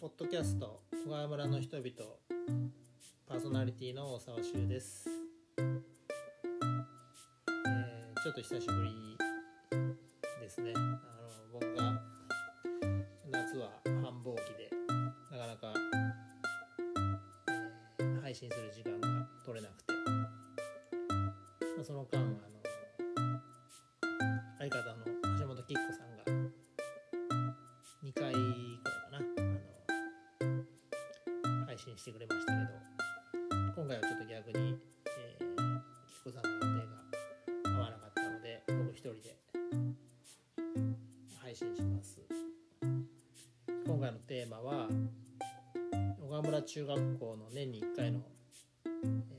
ポッドキャスト小川村の人々パーソナリティの大沢修です、えーちょっと久しぶりですね。あの僕が夏は繁忙期でなかなか、えー配信する時間が取れなくて、配信してくれましたけど今回はちょっと逆に、えー、きっこさんの予定が合わなかったので僕一人で配信します。今回のテーマは小川村中学校の年に1回の、えー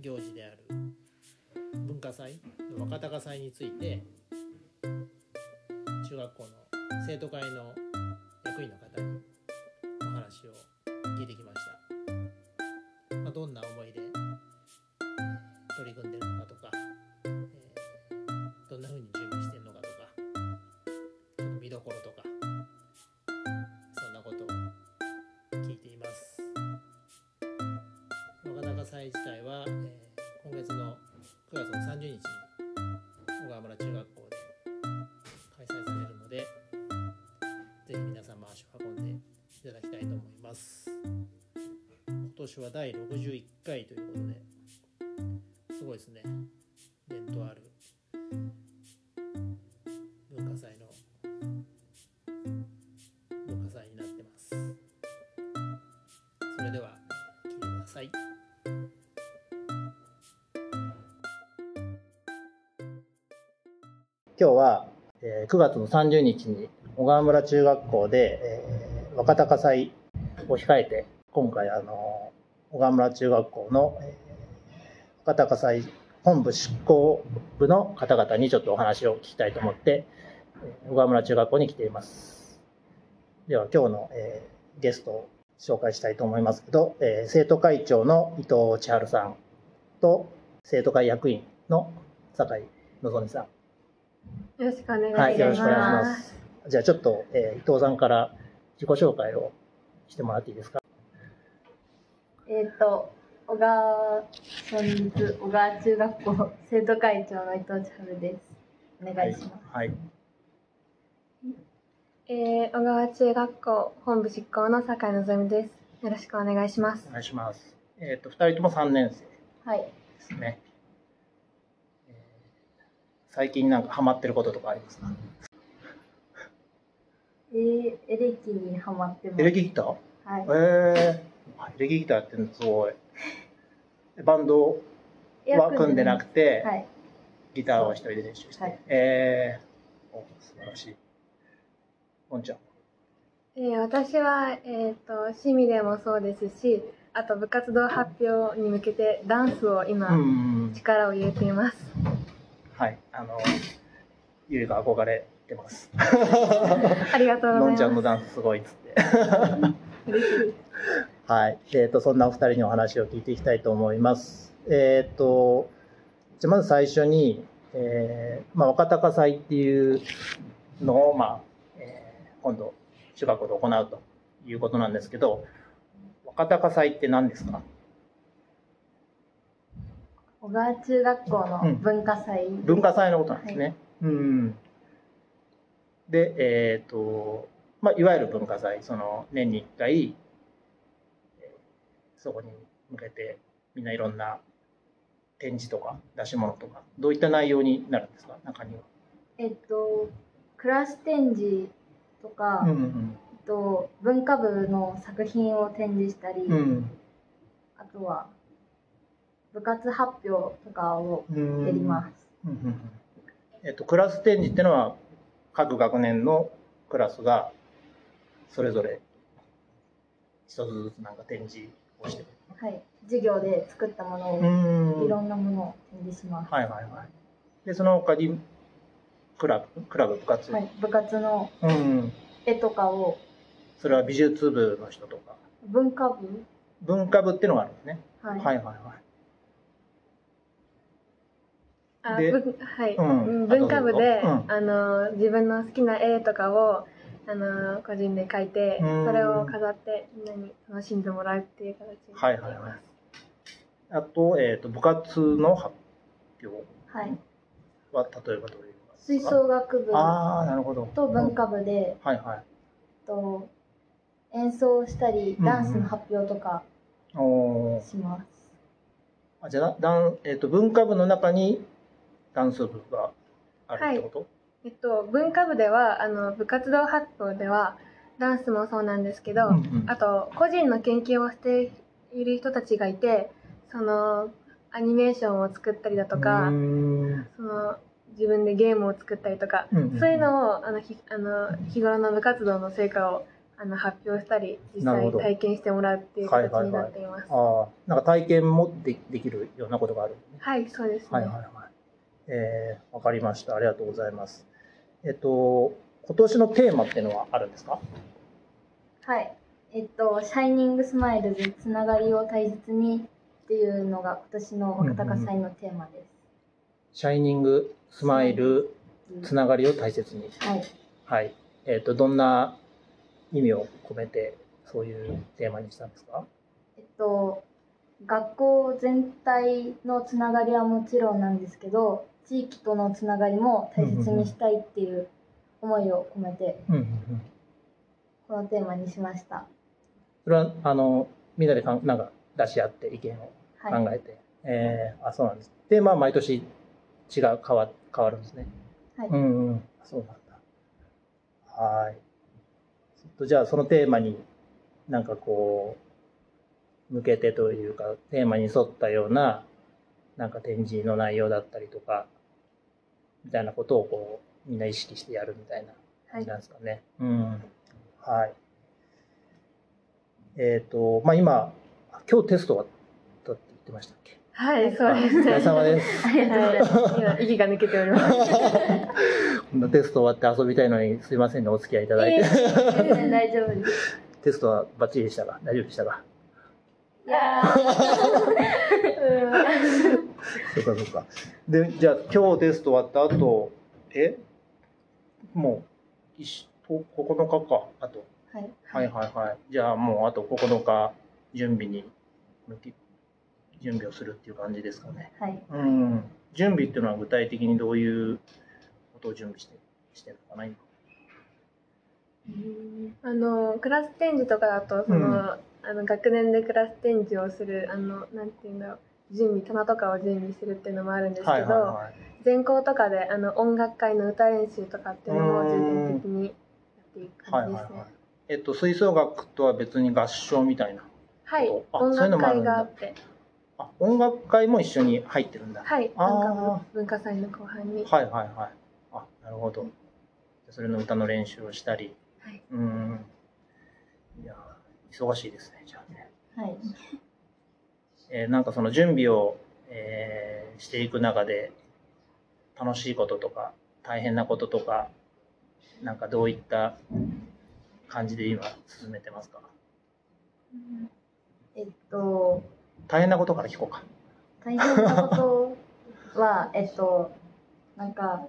行事である文化祭の若鷹祭について中学校の生徒会の役員の方まあ、どんな思いで取り組んでるのかとか、えーどんな風に準備してるのかとかちょっと見どころとかそんなことを聞いています。若高祭自体は、えー今月の9月の30日に年は第61回ということですごいですね。伝統ある文化祭の文化祭になってます。それでは聞いてください。今日は、えー9月の30日に小川村中学校で、えー若鷹祭を控えて今回あの小川村中学校の、えー若鷹祭本部執行部の方々にちょっとお話を聞きたいと思ってえー小川村中学校に来ていますでは今日の、えーゲストを紹介したいと思いますけど、えー生徒会長の伊藤千春さんと生徒会役員の酒井望さんよろしくお願いします。はい、よろしくお願いします。じゃあちょっと、えー伊藤さんから自己紹介をしてもらっていいですか？えっ、と、小川村立小川中学校生徒会長の伊藤千春です。お願いします。はい。えー、小川中学校本部執行の酒井のぞみです。よろしくお願いしますお。願いします。えっ、と、二人とも三年生ではい。すね。えー最近なんかハマってることとかありますか？えー、エレキにハマってます。エレキギター？はい。えー、エレキギターやってるのすごい。バンドは組んでなくて、はい。ギターは一人で練習して。はいえー、お素晴らしい。もんちゃん。えー、私は、えっ、と、趣味でもそうですし、あと部活動発表に向けてダンスを今、うん。力を入れています。はい、あの、ゆいが憧れてます。ありがとうござのんいます。ちゃんのダンスすごいっつって。嬉しい。はい、えっ、と、そんなお二人にお話を聞いていきたいと思います。えっ、と、じゃあまず最初に、えーまあ、若鷹祭っていうのを、まあ、えー今度、中学校で行うということなんですけど、若鷹祭って何ですか？小川中学校の文化祭。文化祭のことなんですね。うん。で、えっ、と、まあ、いわゆる文化祭、その年に1回、えーそこに向けてみんないろんな展示とか出し物とか、どういった内容になるんですか、中には。えっと、クラス展示とか、うんえっと、文化部の作品を展示したり、うんあとは部活発表とかをうん。やります。うんうんうんえっ、と、クラス展示っていうのは、各学年のクラスがそれぞれ一つずつなんか展示をしてる。はい。授業で作ったものを、うんいろんなものを展示します。はいはいはい。で、その他に、クラブ、クラブ部活？はい。部活のうん。絵とかをそれは美術部の人とか。文化部？文化部っていうのがあるんですね。はい。はいはいはい。であぶはい、うんうん文化部で、うぞあの自分の好きな絵とかをあの個人で書いてうんそれを飾ってみんなに楽しんでもらうっていう形にはいはいはい。あと、えっ、と、部活の発表はい。は、例えばどういうの吹奏楽部ああ、なるほど。と文化部で、はいはい。と演奏したりうんダンスの発表とかします。あじゃあ、ダンえっ、と、文化部の中にダンス部があるってこと、えっと、文化部ではあの部活動発表ではダンスもそうなんですけど、うんうんあと個人の研究をしている人たちがいてそのアニメーションを作ったりだとか、その自分でゲームを作ったりとか、うんうんうんそういうのをあのひあの日頃の部活動の成果をあの発表したり実際体験してもらうっていう形になっています。ああ、なんか体験もでできるようなことがある、ね。はい、そうですね。はいはいはい。えー、わかりました。ありがとうございます。えっと、今年のテーマっていうのはあるんですか？はい。えっと、 Shining Smiles つながりを大切にっていうのが今年の若鷹祭のテーマで Shining、Smile、s。つながりを大切に。はい。はい。えっと、どんな意味を込めて、そういうテーマにしたんですか？えっと、学校全体のつながりはもちろんなんですけど、地域とのつながりも大切にしたいっていう思いを込めて。このテーマにしました。それは、あの、みんなでかんなんか出し合って意見をはい。考えて、えーあ、そうなんです。で、まあ、毎年違う、変わ、変わるんですね。はい。うんうん、そうなんだ。はーい。ちょっとじゃあそのテーマになんかこう、向けてというか、テーマに沿ったような、なんか展示の内容だったりとか、みたいなことをこう、みんな意識してやるみたいなはい感じなんですかね。うん。はい。えっ、と、まあ今、今日テスト終わったって言ってましたっけ？はい、そうですね。お疲れ様です。ありがとうございます。はい、今息が抜けております。こんなテスト終わって遊びたいのにすいませんね、お付き合いいただいて。全然大丈夫です。テストはバッチリでしたか？大丈夫でしたか？いやーそうかそうか。で、じゃあ今日テスト終わった後、え？もう、いしと9日か、あと。はい。はいはいはい。じゃあもうあと9日準備に向き、準備をするっていう感じですかね。はい。うん。準備っていうのは具体的にどういうことを準備してしてるのかな今あのクラス展示とかだとその、うんあの学年でクラス展示をするあのなんていうんだろう準備棚とかを準備するっていうのもあるんですけど、はいはいはい。全校とかであの音楽会の歌練習とかっていうのを重点的にやっていくはい感じですね。はいはい。えっと、吹奏楽とは別に合唱みたいな。はい、あ音楽会があって、あ、音楽会も一緒に入ってるんだ。はい、あー文化祭の後半に、はいはいはい。あ、なるほど。それの歌の練習をしたり。はい、うーん。いやー、忙しいですね、じゃあね。はい。えーなんかその準備を、えーしていく中で、楽しいこととか、大変なこととか、なんかどういった感じで今進めてますか？えっと、大変なことから聞こうか。大変なことは、えっと、なんか、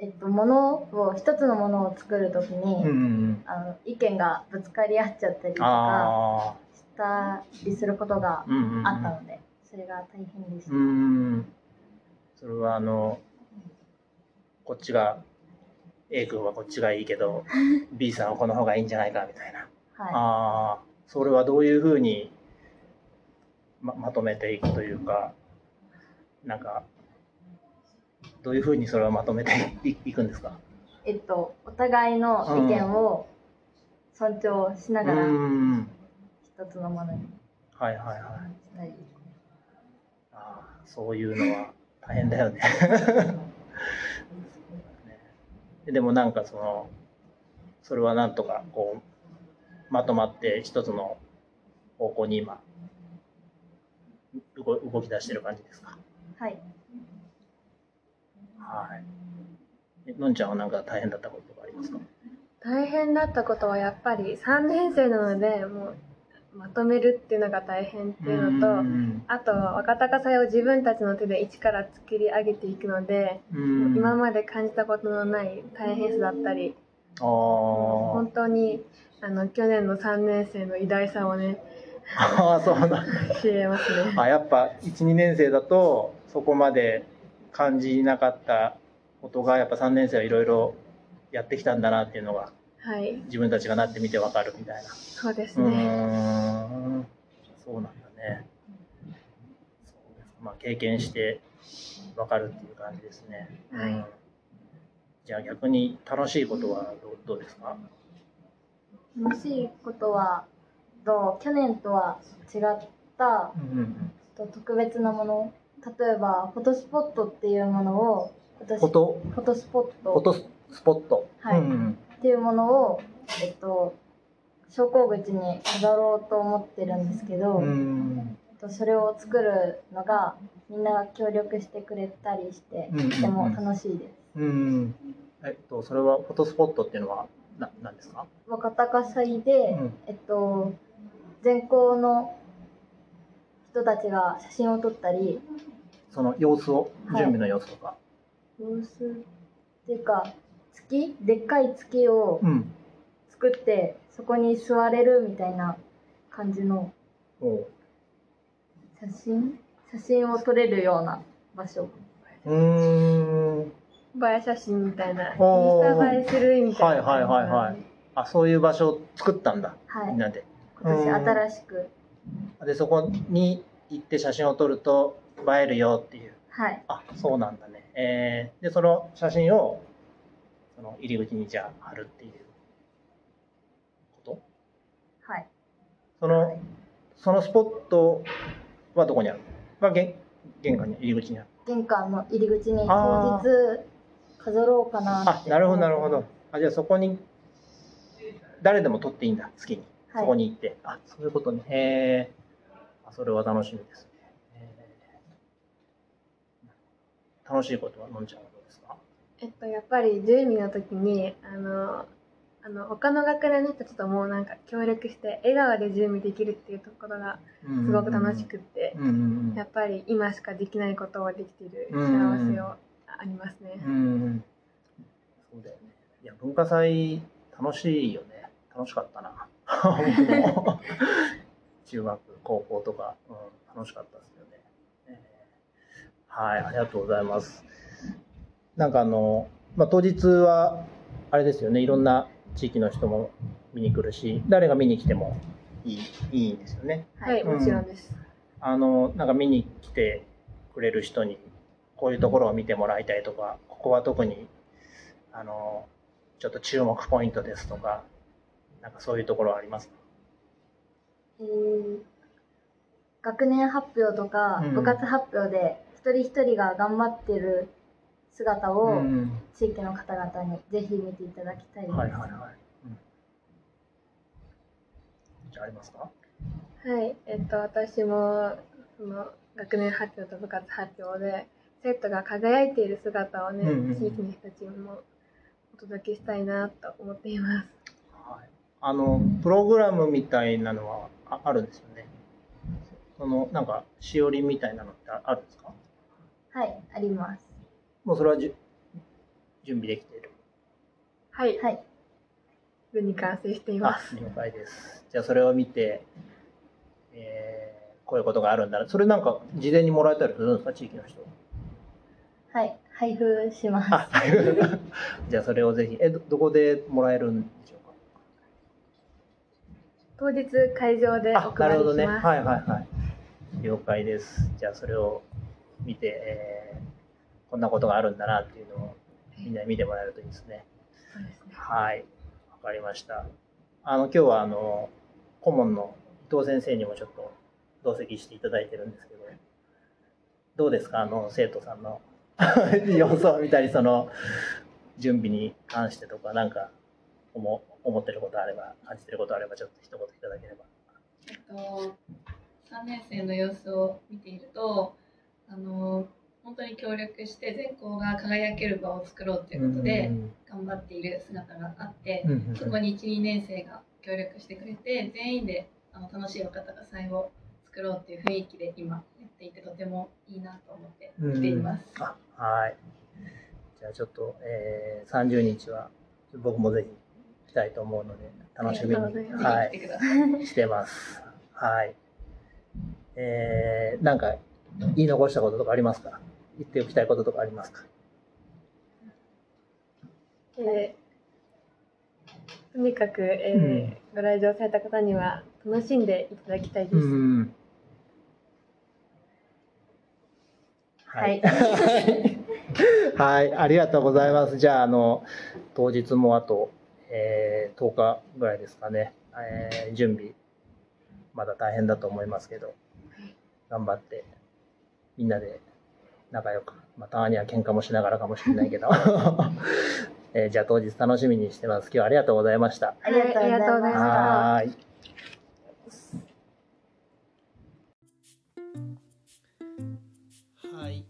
えっと、ものを、一つのものを作るときに、うんうんうん。あの、意見がぶつかり合っちゃったりとかあしたりすることがあ、ったので、それが大変でした。それはあの、こっちが、A 君はこっちがいいけど、B さんはこの方がいいんじゃないかみたいな。はああ、それはどういうふうにままとめていくというか、なんか、どういうふうにそれをまとめていいくんですか？い。えっと、お互いの意見を尊重しなうがら。一つのものにはいはいはい。ああ、そういうのは大変だよね。でもなんかその、それはなんとかこう、まとまって一つの方向に今、動動き出してる感じですか？はい。はい。えのんちゃんはなんか大変だったこととかありますか？大変だったことはやっぱり3年生なのでもうまとめるっていうのが大変っていうのと、うん。あと若高祭を自分たちの手で一から作り上げていくので、うん。今まで感じたことのない大変さだったりあ本当にあの去年の3年生の偉大さをねーあーそうなんだ。知れますね。あやっぱ12年生だとそこまで感じなかったことがやっぱ3年生はいろいろやってきたんだなっていうのがはい、自分たちがなってみてわかるみたいな。そうですうね。ーん。そうなんだね。そうです。まあ経験してわかるっていう感じですね、はい。うん。じゃあ逆に楽しいことはどうどうですか？楽しいことはと去年とは違ったうんうんと特別なもの例えばフォトスポットっていうものを私フォト？フォトスポッフォトトスポット。はい。うんうん。っていうものを、えっと、昇降口に飾ろうと思ってるんですけど、うんえっとそれを作るのがみんなが協力してくれたりしてうんうんうん。とても楽しいです。うんえっとそれはフォトスポットっていうのはな何ですか？若高祭で、うん。えっと、全校の人たちが写真を撮ったりその様子をはい準備の様子とか、様子っていうか月でっかい月をうん。作ってそこに座れるみたいな感じのおう。写真？写真を撮れるような場所。うーん。映え写真みたいな。インおースタ映えするみたいな。はいはいはいはい。あそういう場所を作ったんだ。はい。みんなで。今年うん。新しくでそこに行って写真を撮ると映えるよっていう。はい。あそうなんだね。えー、でその写真をその入り口にじゃあ貼るっていう。こと？はい。そのそのスポットはどこにある？のが玄玄関に入り口にある。玄関の入り口にあ当日飾ろうかなあなるほどなるほど。あじゃあそこに誰でも撮っていいんだ好きに。はいそこに行って、あそういうことね。へえあそれは楽しみですね、えー楽しいことはのんちゃんはどうですか？えっと、やっぱり準備の時にあのあの他の学年の人たちともなんか協力して笑顔で準備できるっていうところがすごく楽しくって、やっぱり今しかできないことをできているうん幸せをありますね。うんうん。そうだよね。いや文化祭楽しいよね。楽しかったな 中学高校とか、うん、楽しかったですよね、えー。はいありがとうございます。なんかあの、まあ、当日はあれですよねいろんな地域の人も見に来るし誰が見に来てもいいいいんですよね。はい、うん。もちろんです。あのなんか見に来てくれる人にこういうところを見てもらいたいとかここは特にあのちょっと注目ポイントですとかなんかそういうところはあります？かえー学年発表とかうん。部活発表で一人一人が頑張ってる姿をうん。地域の方々にぜひ見ていただきたいです。はいはいはい、うん、じゃあありますか？はい、えっと、私もその学年発表と部活発表で生徒が輝いている姿をね、うんうんうん。地域の人たちにもお届けしたいなと思っています。はいあのプログラムみたいなのはああるんですよねそのなんかしおりみたいなのってああるんですか？はい、あります。もうそれはじゅ準備できているはい、はい、すでに完成しています。あ了解です。じゃあそれを見て、えーこういうことがあるんだな。それなんか事前にもらえたりするんですか、地域の人。はい、配布します。あ、じゃあそれをぜひ、え、どどこでもらえるんでしょう？当日会場でか。おあ、なるほどね。配りします。はいはいはい。了解です。じゃあそれを見て、えーこんなことがあるんだなっていうのをみんなに見てもらえるといいですね。そうですね。はい、わかりました。あの今日はあの顧問の伊藤先生にもちょっと同席していただいてるんですけど、どうですか？あの生徒さんの 様子を見たりその準備に関してとかなんか思思ってることあれば感じてることあればちょっと一言いただければ。えっと、3年生の様子を見ているとあの本当に協力して全校が輝ける場を作ろうということで頑張っている姿があって、うんうんうんそこに12年生が協力してくれて全員であの楽しい若鷹祭を作ろうっていう雰囲気で今やっていてとてもいいなと思って来ています。あはい。じゃあちょっと、えー、30日は僕もぜひ来たいと思うので楽しみに、は。い、してます。はい。えー、なんか言い残したこととかありますか？言っておきたいこととかありますか？えーとにかく、えーうんご来場された方には楽しんでいただきたいです。うん。はい。はい、ありがとうございます。じゃあ、あの、当日もあと、えー10日ぐらいですかね、えー準備、まだ大変だと思いますけど、頑張って、みんなで仲良く、まあ、たまには喧嘩もしながらかもしれないけど、えーじゃあ当日楽しみにしてます。今日はありがとうございました。ありがとうございありがとうございままし。したはーい。はい。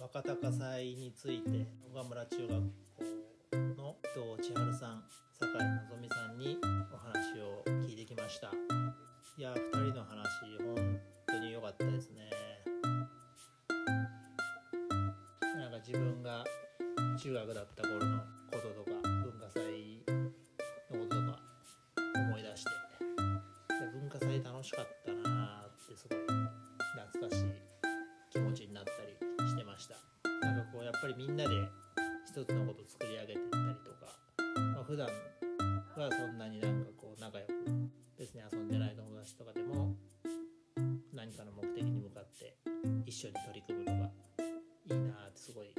若鷹祭について小川村中学校の伊藤千春さん、酒井のぞみさんにお話を聞いてきました。いや、二人の話、本当に良かったですね。なんか自分が中学だった頃のこととか文化祭のこととか思い出して文化祭楽しかったなーってすごい懐かしい気持ちになったりしてましたなんかこうやっぱりみんなで一つのことを作り上げていったりとか、まあ、普段はそんなになんかこう仲良く別に遊んでない友達とかでも何かの目的に向かって一緒に取り組むのがいいなってすごい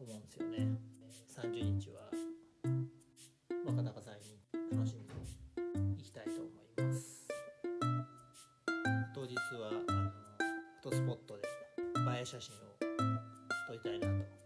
思うんですよね。30日は若鷹祭に楽しんでいきたいと思います。当日はあのフォトスポットで映え写真を撮りたいなと